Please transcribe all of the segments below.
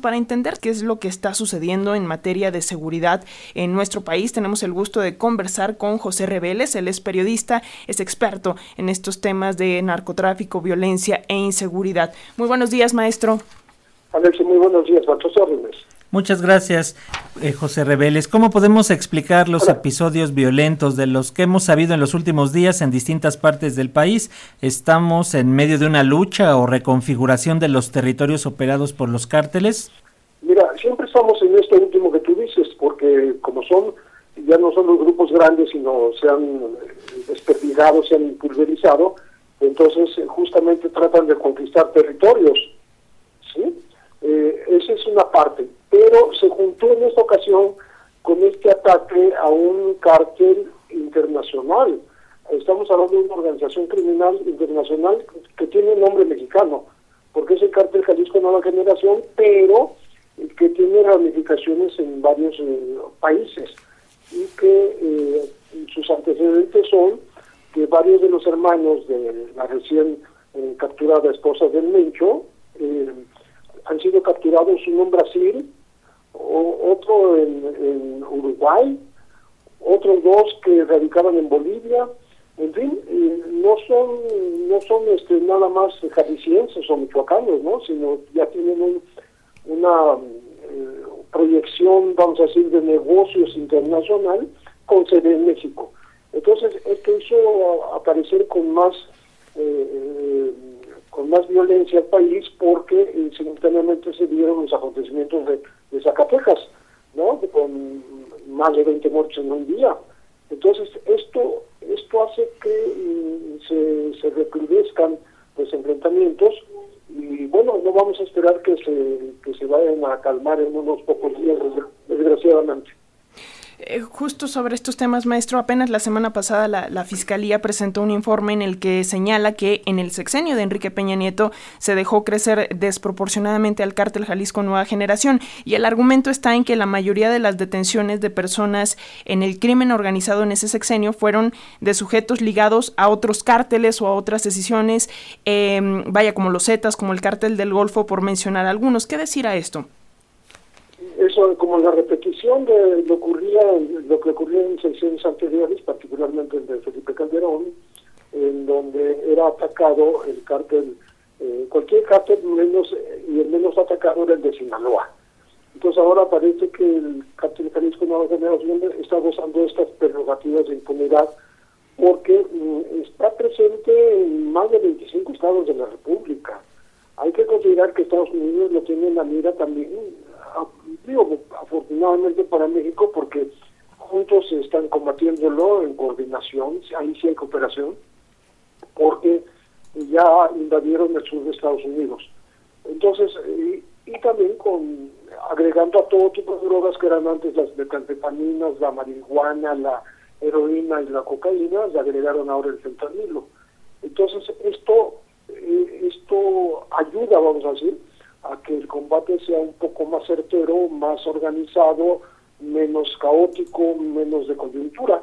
Para entender qué es lo que está sucediendo en materia de seguridad en nuestro país, tenemos el gusto de conversar con José Reveles. Él es periodista, es experto en estos temas de narcotráfico, violencia e inseguridad. Muy buenos días, maestro. Alex, muy buenos días, tus órdenes. Muchas gracias, eh, José Reveles. ¿Cómo podemos explicar los episodios violentos de los que hemos sabido en los últimos días en distintas partes del país? ¿Estamos en medio de una lucha o reconfiguración de los territorios operados por los cárteles? Mira, siempre estamos en esto último que tú dices, porque como son, ya no son los grupos grandes, sino se han desperdigado, se han pulverizado, entonces eh, justamente tratan de conquistar territorios, ¿sí? Eh, esa es una parte pero se juntó en esta ocasión con este ataque a un cártel internacional. Estamos hablando de una organización criminal internacional que tiene nombre mexicano, porque es el cártel Jalisco Nueva Generación, pero que tiene ramificaciones en varios eh, países y que eh, sus antecedentes son que varios de los hermanos de la recién eh, capturada esposa del Mencho han sido capturados, uno en Brasil otro en, Uruguay, otros dos que radicaban en Bolivia, en fin, no son no son este nada más jaliscienses o michoacanos, ¿no? sino ya tienen una eh, proyección, vamos a decir, de negocios internacional con sede en México. Entonces, esto hizo aparecer con más eh, con más violencia al país porque eh, simultáneamente se dieron los acontecimientos de, Zacatecas, ¿no? con más de 20 muertos en un día. Entonces, esto esto hace que mm, se, se recrudezcan los enfrentamientos y bueno, no vamos a esperar que se, que se vayan a calmar en unos pocos días, desgraciadamente. Eh, justo sobre estos temas, maestro, apenas la semana pasada la, Fiscalía presentó un informe en el que señala que en el sexenio de Enrique Peña Nieto se dejó crecer desproporcionadamente al cártel Jalisco Nueva Generación y el argumento está en que la mayoría de las detenciones de personas en el crimen organizado en ese sexenio fueron de sujetos ligados a otros cárteles o a otras decisiones, em, vaya como los Zetas, como el cártel del Golfo, por mencionar algunos. ¿Qué decir a esto? eso como la repetición de lo que ocurría en sesiones anteriores particularmente el de Felipe Calderón en donde era atacado el cártel eh, cualquier cártel menos y el menos atacado era el de Sinaloa. Entonces ahora parece que el cártel Jalisco Nueva Generación está gozando estas prerrogativas de impunidad porque mm, está presente en más de 25 estados de la República. Hay que considerar que Estados Unidos lo tiene en la mira también digo, afortunadamente para México, porque juntos están combatiéndolo en coordinación, ahí sí hay cooperación, porque ya invadieron el sur de Estados Unidos. Entonces, y, también con agregando a todo tipo de drogas que eran antes las metanfetaminas, la marihuana, la heroína y la cocaína, le agregaron ahora el fentanilo. Entonces, esto, eh, esto ayuda, vamos a decir, a que el combate sea un poco más certero, más organizado, menos caótico, menos de coyuntura,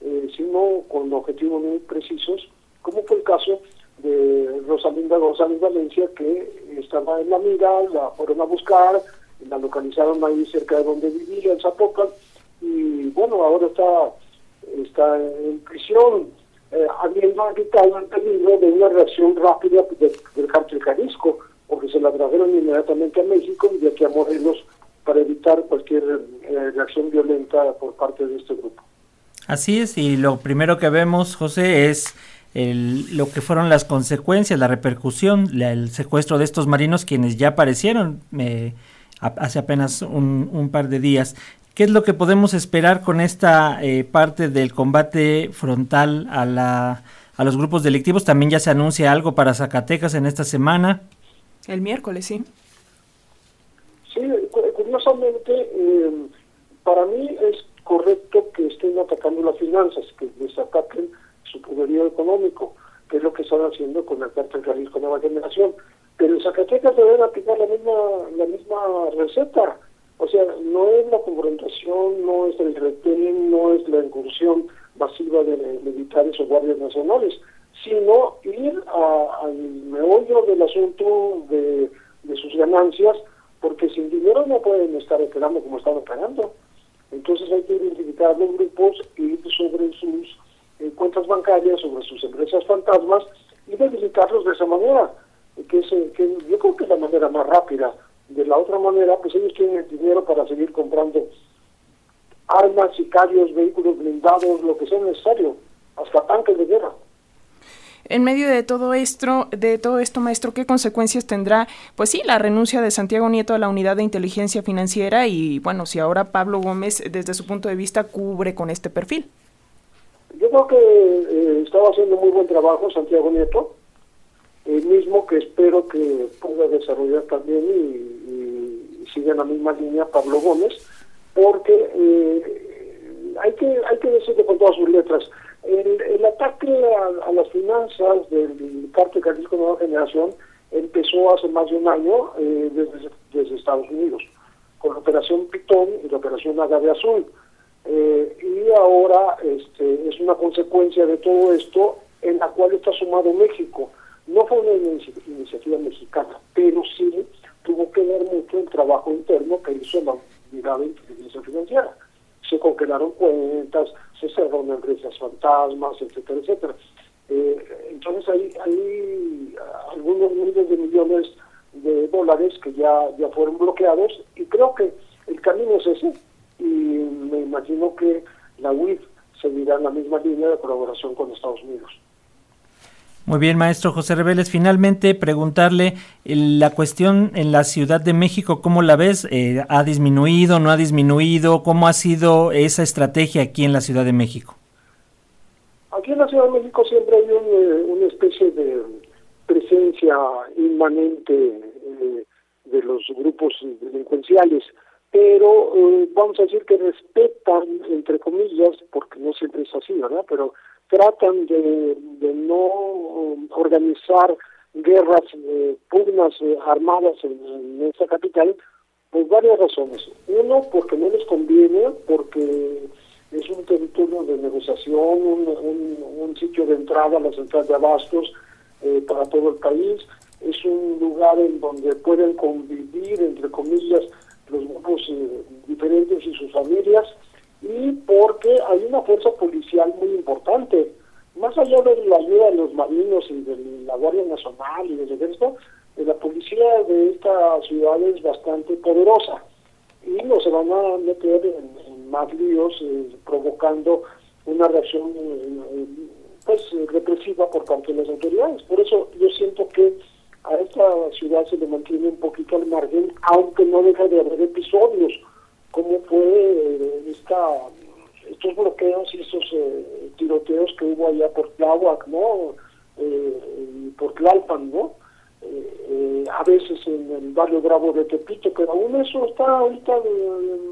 eh, sino con objetivos muy precisos, como fue el caso de Rosalinda González Valencia, que estaba en la mira, la fueron a buscar, la localizaron ahí cerca de donde vivía, en Zapopan, y bueno, ahora está, está en prisión, eh, habiendo evitado el peligro de una reacción rápida del cártel Jalisco, porque se la trajeron inmediatamente a México y de aquí a Morelos para evitar cualquier eh, reacción violenta por parte de este grupo. Así es, y lo primero que vemos, José, es el, lo que fueron las consecuencias, la repercusión, el secuestro de estos marinos quienes ya aparecieron eh, hace apenas un, par de días. ¿Qué es lo que podemos esperar con esta eh, parte del combate frontal a, la, a los grupos delictivos? También ya se anuncia algo para Zacatecas en esta semana. El miércoles, sí. Sí, curiosamente, eh, para mí es correcto que estén atacando las finanzas, que les ataquen su poderío económico, que es lo que están haciendo con el cártel Jalisco Nueva Generación. Pero en Zacatecas deben aplicar la misma, la misma receta. O sea, no es la confrontación, no es el retén, no es la incursión masiva de militares o guardias nacionales, sino ir al meollo del asunto de, sus ganancias, porque sin dinero no pueden estar operando como están operando. Entonces hay que identificar los grupos y sobre sus eh, cuentas bancarias, sobre sus empresas fantasmas y debilitarlos de esa manera, que, es, que yo creo que es la manera más rápida. De la otra manera, pues ellos tienen el dinero para seguir comprando armas, sicarios, vehículos blindados, lo que sea necesario, hasta tanques de guerra. En medio de todo esto, de todo esto, maestro, ¿qué consecuencias tendrá? Pues sí, la renuncia de Santiago Nieto a la unidad de inteligencia financiera y bueno, si ahora Pablo Gómez, desde su punto de vista, cubre con este perfil. Yo creo que eh, estaba haciendo muy buen trabajo Santiago Nieto, el mismo que espero que pueda desarrollar también y, y siga en la misma línea Pablo Gómez, porque eh, hay que hay que decirle con todas sus letras, el, ataque a, las finanzas del cártel Jalisco Nueva Generación empezó hace más de un año eh, desde, Estados Unidos, con la operación Pitón y la operación Agave Azul. Eh, y ahora este, es una consecuencia de todo esto en la cual está sumado México. No fue una iniciativa mexicana, pero sí tuvo que ver mucho el trabajo interno que hizo la unidad de inteligencia financiera. Se congelaron cuentas, se cerraron empresas fantasmas, etcétera, etcétera. Eh, entonces hay, hay algunos miles de millones de dólares que ya, ya fueron bloqueados y creo que el camino es ese y me imagino que la UIF seguirá en la misma línea de colaboración con Estados Unidos. Muy bien, maestro José Reveles. Finalmente, preguntarle la cuestión en la Ciudad de México, ¿cómo la ves? Eh, ¿Ha disminuido, no ha disminuido? ¿Cómo ha sido esa estrategia aquí en la Ciudad de México? Aquí en la Ciudad de México siempre hay eh, una especie de presencia inmanente eh, de los grupos delincuenciales, pero vamos a decir que respetan, entre comillas, porque no siempre es así, ¿verdad? Pero tratan de, no um, organizar guerras, eh, pugnas eh, armadas en, esa capital por varias razones. Uno, porque no les conviene, porque es un territorio de negociación, un, sitio de entrada a la central de abastos eh, para todo el país, es un lugar en donde pueden convivir, entre comillas, los grupos diferentes y sus familias, y porque hay una fuerza policial muy importante. Más allá de la ayuda de los marinos y de la Guardia Nacional y del Ejército, la policía de esta ciudad es poderosa y no se van a meter en, más líos eh, provocando una reacción eh, pues represiva por parte de las autoridades. Por eso yo siento que a esta ciudad se le mantiene un poquito al margen, aunque no deja de haber episodios cómo fue eh, esta, estos bloqueos y estos eh, tiroteos que hubo allá por Tláhuac, ¿no? Eh, por Tlalpan, ¿no? A veces en el barrio Bravo de Tepito, pero aún eso está ahorita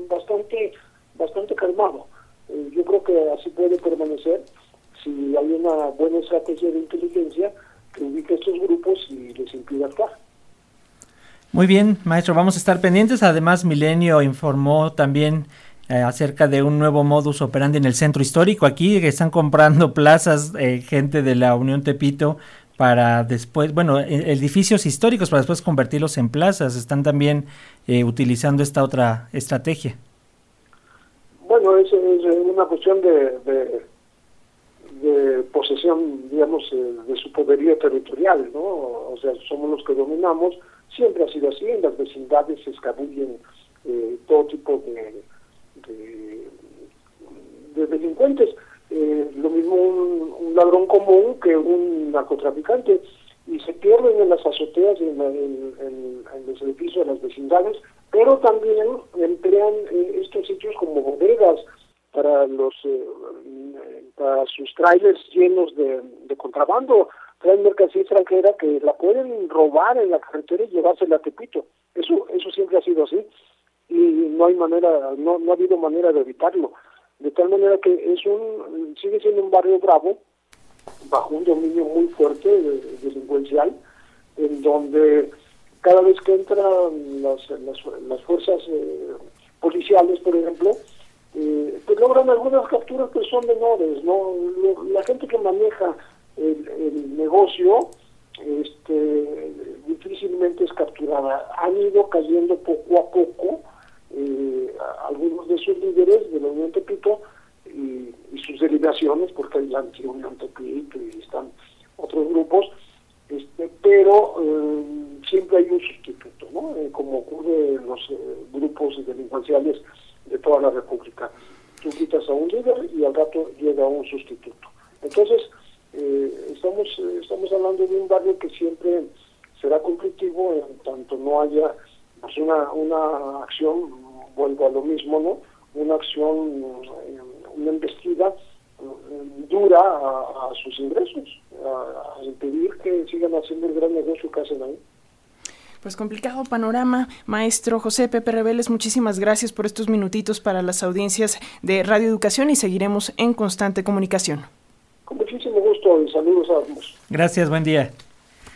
bastante, bastante calmado. yo creo que así puede permanecer si hay una buena estrategia de inteligencia que ubique estos grupos y les impida actuar. Muy bien, maestro, vamos a estar pendientes. Además, Milenio informó también eh, acerca de un nuevo modus operandi en el centro histórico. Aquí están comprando plazas, eh, gente de la Unión Tepito para después, bueno, e, edificios históricos para después convertirlos en plazas. Están también eh, utilizando esta otra estrategia. Bueno, es, es una cuestión de, de, posesión, digamos, de su poderío territorial, ¿no? O sea, somos los que dominamos Siempre ha sido así, en las vecindades se escabullen eh, todo tipo de, de, delincuentes. Eh, lo mismo un, ladrón común que un narcotraficante y se pierden en las azoteas y en, los edificios de las vecindades, pero también emplean eh, estos sitios como bodegas para los para sus trailers llenos de, de contrabando traen mercancía extranjera que la pueden robar en la carretera y llevársela a Tepito. Eso, eso siempre ha sido así y no hay manera, no, no ha habido manera de evitarlo. De tal manera que es un, sigue siendo un barrio bravo, bajo un dominio muy fuerte delincuencial, en donde cada vez que entran las, las, fuerzas eh, policiales, por ejemplo, eh, pues logran algunas capturas que son menores, ¿no? La gente que maneja el, negocio este, difícilmente es capturada. Han ido cayendo poco a poco eh, algunos de sus líderes de la Unión Tepito y, sus delegaciones, porque hay la Unión Tepito y están otros grupos, este, pero eh, siempre hay un sustituto, ¿no? Eh, como ocurre en los grupos delincuenciales de toda la República. Tú quitas a un líder y al rato llega un sustituto. Entonces, estamos, estamos hablando de un barrio que siempre será conflictivo en tanto no haya pues, una, una acción, vuelvo a lo mismo, ¿no? Una acción, eh, una embestida eh, dura a, sus ingresos, a, impedir que sigan haciendo el gran negocio que hacen ahí. Pues complicado panorama, maestro José Pepe Rebeles, muchísimas gracias por estos minutitos para las audiencias de Radio Educación y seguiremos en constante comunicación. Con muchísimo gusto y saludos a ambos. Gracias, buen día.